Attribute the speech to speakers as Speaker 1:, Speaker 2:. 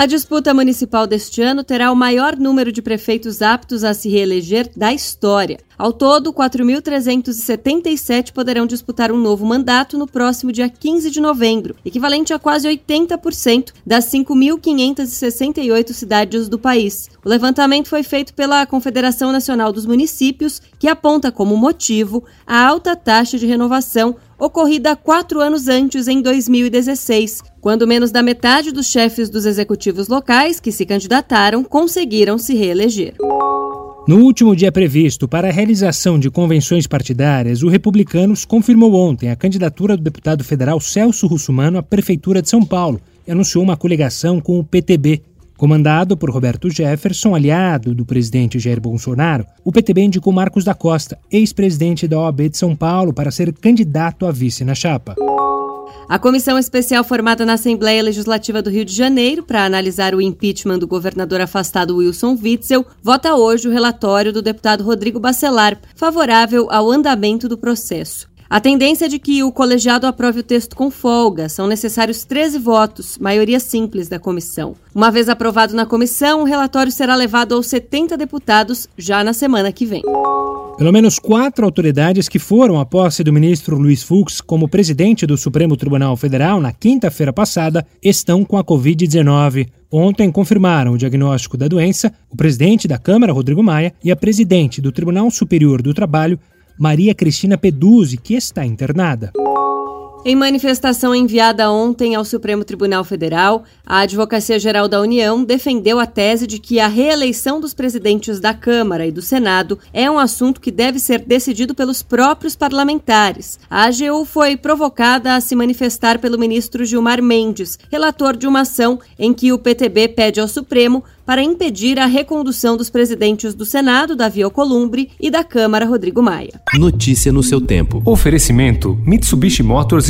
Speaker 1: A disputa municipal deste ano terá o maior número de prefeitos aptos a se reeleger da história. Ao todo, 4.377 poderão disputar um novo mandato no próximo dia 15 de novembro, equivalente a quase 80% das 5.568 cidades do país. O levantamento foi feito pela Confederação Nacional dos Municípios, que aponta como motivo a alta taxa de renovação ocorrida quatro anos antes, em 2016, quando menos da metade dos chefes dos executivos locais que se candidataram conseguiram se reeleger.
Speaker 2: No último dia previsto para a realização de convenções partidárias, o Republicanos confirmou ontem a candidatura do deputado federal Celso Russumano à Prefeitura de São Paulo e anunciou uma coligação com o PTB, Comandado por Roberto Jefferson, aliado do presidente Jair Bolsonaro, o PTB indicou Marcos da Costa, ex-presidente da OAB de São Paulo, para ser candidato a vice na chapa.
Speaker 1: A comissão especial formada na Assembleia Legislativa do Rio de Janeiro para analisar o impeachment do governador afastado Wilson Witzel vota hoje o relatório do deputado Rodrigo Bacelar, favorável ao andamento do processo. A tendência é de que o colegiado aprove o texto com folga. São necessários 13 votos, maioria simples da comissão. Uma vez aprovado na comissão, o relatório será levado aos 70 deputados já na semana que vem.
Speaker 2: Pelo menos quatro autoridades que foram à posse do ministro Luiz Fux como presidente do Supremo Tribunal Federal na quinta-feira passada estão com a Covid-19. Ontem confirmaram o diagnóstico da doença o presidente da Câmara, Rodrigo Maia, e a presidente do Tribunal Superior do Trabalho, Maria Cristina Peduzzi, que está internada.
Speaker 1: Em manifestação enviada ontem ao Supremo Tribunal Federal, a Advocacia Geral da União defendeu a tese de que a reeleição dos presidentes da Câmara e do Senado é um assunto que deve ser decidido pelos próprios parlamentares. A AGU foi provocada a se manifestar pelo ministro Gilmar Mendes, relator de uma ação em que o PTB pede ao Supremo para impedir a recondução dos presidentes do Senado, Davi Alcolumbre, e da Câmara, Rodrigo Maia.
Speaker 3: Notícia no seu tempo.
Speaker 4: Oferecimento: Mitsubishi Motors